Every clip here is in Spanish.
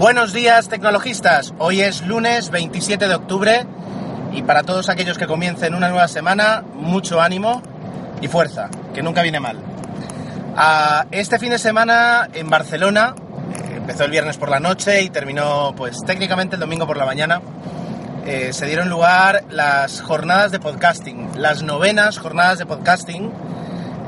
Buenos días tecnologistas, hoy es lunes 27 de octubre y para todos aquellos que comiencen una nueva semana, mucho ánimo y fuerza, que nunca viene mal. Ah, este fin de semana en Barcelona, empezó el viernes por la noche y terminó pues técnicamente el domingo por la mañana, eh, se dieron lugar las jornadas de podcasting, las novenas jornadas de podcasting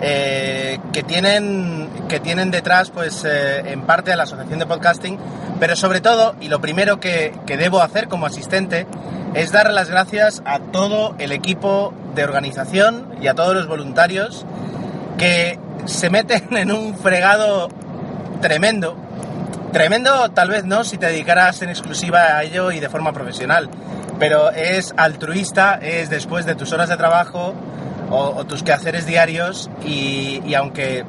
eh, que, tienen, que tienen detrás pues eh, en parte a la Asociación de Podcasting, pero sobre todo, y lo primero que, que debo hacer como asistente, es dar las gracias a todo el equipo de organización y a todos los voluntarios que se meten en un fregado tremendo. Tremendo tal vez no si te dedicaras en exclusiva a ello y de forma profesional, pero es altruista, es después de tus horas de trabajo o, tus quehaceres diarios y, aunque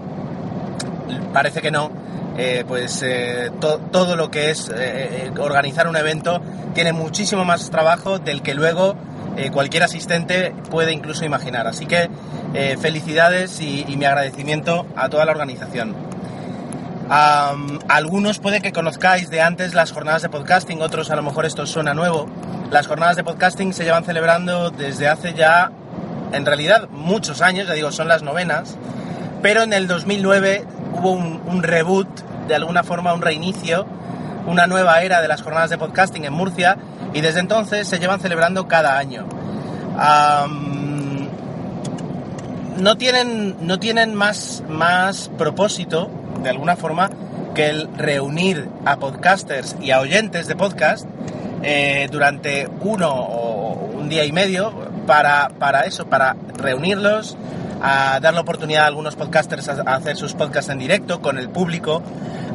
parece que no, eh, pues eh, todo lo que es eh, organizar un evento tiene muchísimo más trabajo del que luego cualquier asistente puede incluso imaginar. Así que felicidades y, mi agradecimiento a toda la organización. algunos puede que conozcáis de antes las jornadas de podcasting, otros a lo mejor esto suena nuevo. Las jornadas de podcasting se llevan celebrando desde hace ya en realidad muchos años, ya digo, son las novenas, pero en el 2009 hubo un, reboot, de alguna forma un reinicio, una nueva era de las jornadas de podcasting en Murcia y desde entonces se llevan celebrando cada año. no tienen, no tienen más, más propósito, de alguna forma, que el reunir a podcasters y a oyentes de podcast eh, durante uno o un día y medio, para, para eso, para reunirlos, a dar la oportunidad a algunos podcasters a, hacer sus podcasts en directo con el público,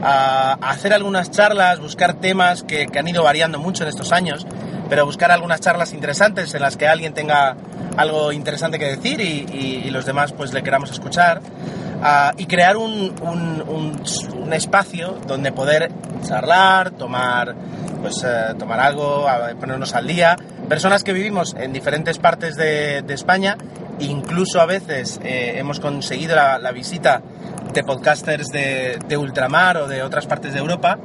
a, hacer algunas charlas, buscar temas que, que, han ido variando mucho en estos años, pero buscar algunas charlas interesantes en las que alguien tenga algo interesante que decir y, y, los demás pues le queramos escuchar. y crear un, un, un, un, espacio donde poder charlar, tomar, pues, eh, tomar algo, ponernos al día, personas que vivimos en diferentes partes de, España, incluso a veces eh, hemos conseguido la, visita de podcasters de, ultramar o de otras partes de Europa.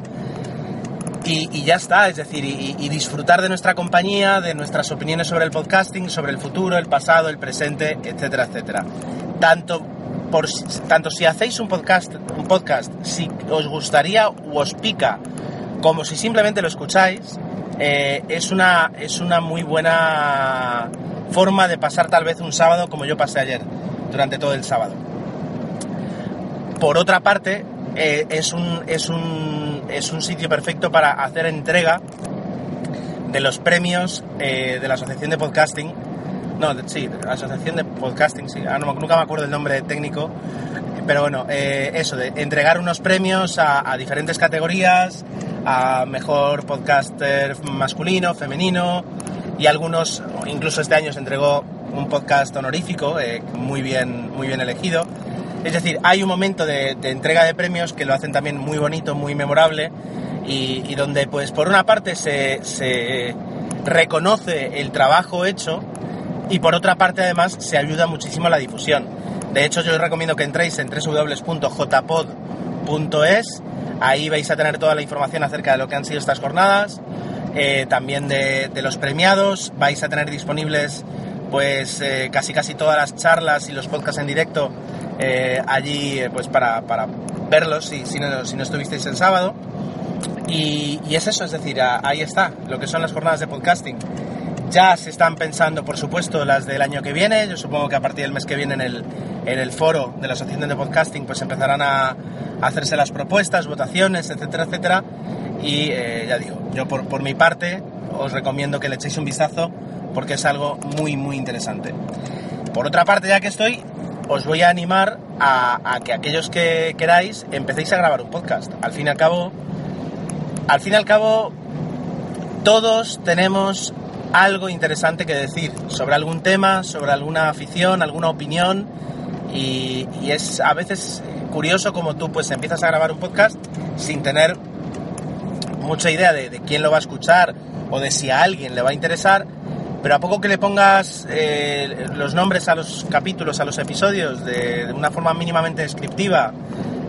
Y, ya está, es decir, y, disfrutar de nuestra compañía, de nuestras opiniones sobre el podcasting, sobre el futuro, el pasado, el presente, etcétera, etcétera. Tanto, por, tanto si hacéis un podcast, un podcast, si os gustaría o os pica, como si simplemente lo escucháis, eh, es, una, es una muy buena forma de pasar tal vez un sábado como yo pasé ayer, durante todo el sábado. Por otra parte, eh, es, un, es, un, es un sitio perfecto para hacer entrega de los premios eh, de la Asociación de Podcasting. No, sí, la Asociación de Podcasting, sí. Ah, nunca me acuerdo el nombre técnico. Pero bueno, eso, de entregar unos premios a diferentes categorías, a mejor podcaster masculino, femenino y algunos, incluso este año se entregó un podcast honorífico eh, muy, bien, muy bien elegido. Es decir, hay un momento de, entrega de premios que lo hacen también muy bonito, muy memorable y, donde pues por una parte se, se reconoce el trabajo hecho y por otra parte además se ayuda muchísimo a la difusión. De hecho yo os recomiendo que entréis en www.jpod.es Ahí vais a tener toda la información acerca de lo que han sido estas jornadas, eh, también de, los premiados. Vais a tener disponibles pues eh, casi casi todas las charlas y los podcasts en directo eh, allí pues para, verlos si, si, no, si no estuvisteis el sábado. Y, es eso, es decir, ahí está, lo que son las jornadas de podcasting. Ya se están pensando, por supuesto, las del año que viene. Yo supongo que a partir del mes que viene en el, en el foro de la Asociación de Podcasting pues empezarán a, hacerse las propuestas, votaciones, etcétera, etcétera. Y eh, ya digo, yo por, por mi parte os recomiendo que le echéis un vistazo porque es algo muy, muy interesante. Por otra parte, ya que estoy, os voy a animar a, que aquellos que queráis empecéis a grabar un podcast. Al fin y al cabo, al fin y al cabo, todos tenemos algo interesante que decir sobre algún tema, sobre alguna afición, alguna opinión y, es a veces curioso como tú pues empiezas a grabar un podcast sin tener mucha idea de, quién lo va a escuchar o de si a alguien le va a interesar, pero a poco que le pongas eh, los nombres a los capítulos, a los episodios de, una forma mínimamente descriptiva,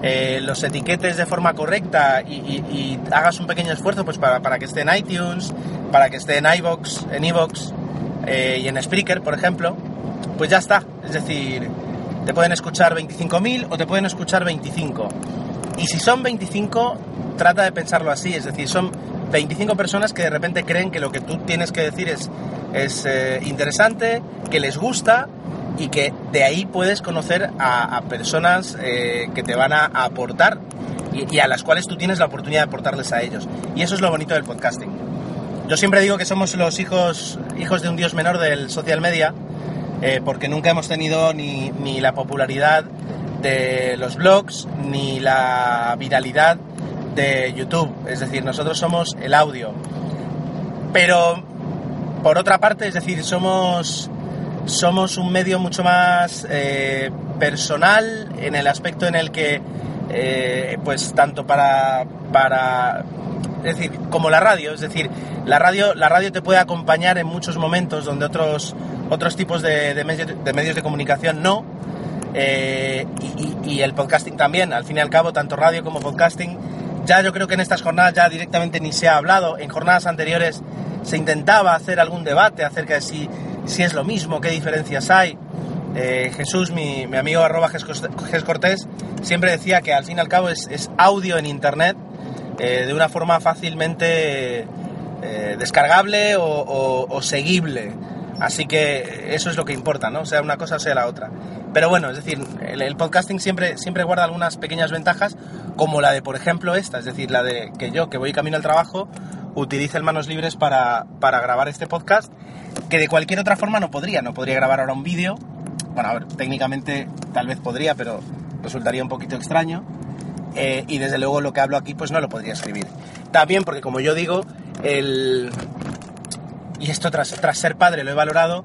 eh, los etiquetes de forma correcta y, hagas un pequeño esfuerzo pues para, que esté en iTunes, para que esté en iVoox, en iVoox eh, y en Spreaker, por ejemplo, pues ya está. Es decir, te pueden escuchar 25.000 o te pueden escuchar 25. Y si son 25, trata de pensarlo así, es decir, son 25 personas que de repente creen que lo que tú tienes que decir es, es eh, interesante, que les gusta y que de ahí puedes conocer a, personas eh, que te van a, aportar y, a las cuales tú tienes la oportunidad de aportarles a ellos. Y eso es lo bonito del podcasting. Yo siempre digo que somos los hijos, hijos de un dios menor del social media, eh, porque nunca hemos tenido ni, ni la popularidad de los blogs, ni la viralidad de YouTube. Es decir, nosotros somos el audio. Pero, por otra parte, es decir, somos somos un medio mucho más eh, personal en el aspecto en el que, eh, pues tanto para, para, es decir, como la radio, es decir, la radio, la radio te puede acompañar en muchos momentos donde otros, otros tipos de, medios, de medios de comunicación no, eh, y, el podcasting también, al fin y al cabo, tanto radio como podcasting, ya yo creo que en estas jornadas ya directamente ni se ha hablado, en jornadas anteriores se intentaba hacer algún debate acerca de si si es lo mismo, qué diferencias hay. Eh, Jesús, mi, amigo arroba Ges Cortés, siempre decía que al fin y al cabo es, audio en Internet eh, de una forma fácilmente eh, descargable o, seguible. Así que eso es lo que importa, ¿no? Sea una cosa o sea la otra. Pero bueno, es decir, el, podcasting siempre, siempre guarda algunas pequeñas ventajas, como la de, por ejemplo, esta, es decir, la de que yo, que voy camino al trabajo, utilice el manos libres para, para grabar este podcast que de cualquier otra forma no podría. No podría grabar ahora un vídeo. Bueno, a técnicamente tal vez podría, pero resultaría un poquito extraño. Eh, y desde luego lo que hablo aquí pues no lo podría escribir. También porque como yo digo, el... Y esto tras, tras ser padre lo he valorado,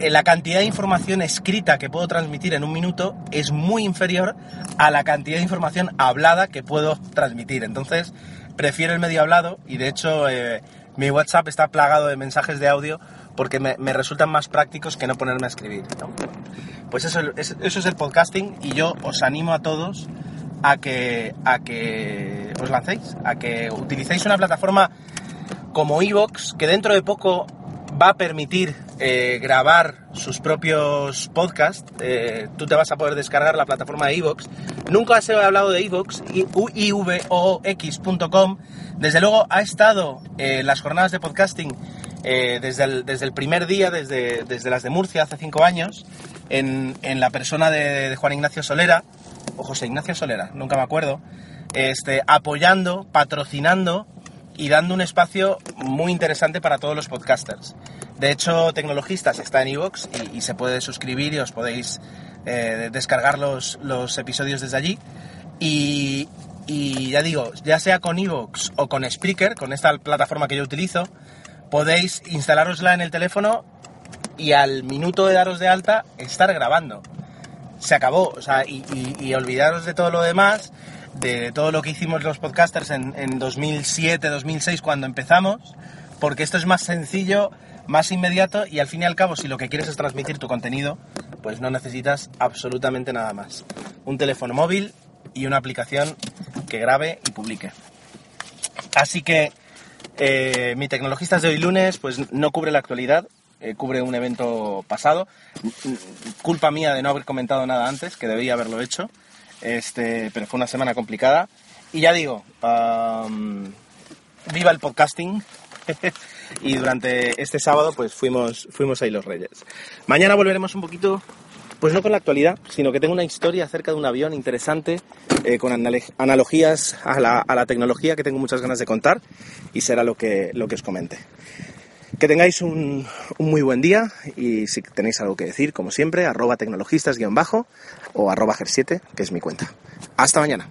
eh, la cantidad de información escrita que puedo transmitir en un minuto es muy inferior a la cantidad de información hablada que puedo transmitir. Entonces, prefiero el medio hablado y de hecho eh, mi WhatsApp está plagado de mensajes de audio porque me, resultan más prácticos que no ponerme a escribir. Pues eso, eso, es el podcasting y yo os animo a todos a que, a que os lancéis, a que utilicéis una plataforma como Evox, que dentro de poco va a permitir eh, grabar sus propios podcasts. Eh, tú te vas a poder descargar la plataforma de Evox. Nunca se ha hablado de Evox, ivoox.com. Desde luego ha estado en las jornadas de podcasting eh, desde, el, desde, el, primer día, desde, desde, las de Murcia hace cinco años, en, en la persona de, Juan Ignacio Solera, o José Ignacio Solera, nunca me acuerdo, este, apoyando, patrocinando y dando un espacio muy interesante para todos los podcasters. De hecho, Tecnologistas está en iVoox y, se puede suscribir y os podéis eh, descargar los, los, episodios desde allí. Y, ya digo, ya sea con iVoox o con Spreaker, con esta plataforma que yo utilizo, podéis instalárosla en el teléfono y al minuto de daros de alta estar grabando. Se acabó, o sea, y, olvidaros de todo lo demás de todo lo que hicimos los podcasters en, 2007, 2006 cuando empezamos, porque esto es más sencillo, más inmediato y al fin y al cabo si lo que quieres es transmitir tu contenido, pues no necesitas absolutamente nada más. Un teléfono móvil y una aplicación que grabe y publique. Así que eh, mi Tecnologistas de hoy lunes pues no cubre la actualidad, eh, cubre un evento pasado. Culpa mía de no haber comentado nada antes, que debería haberlo hecho. Este, pero fue una semana complicada. Y ya digo, viva el podcasting. y durante este sábado pues fuimos, fuimos ahí los Reyes. Mañana volveremos un poquito, pues no con la actualidad, sino que tengo una historia acerca de un avión interesante eh, con analogías a la, a la, tecnología que tengo muchas ganas de contar y será lo que, lo que os comente. Que tengáis un, muy buen día y si tenéis algo que decir, como siempre, arroba tecnologistas-bajo o arroba ger7, que es mi cuenta. Hasta mañana.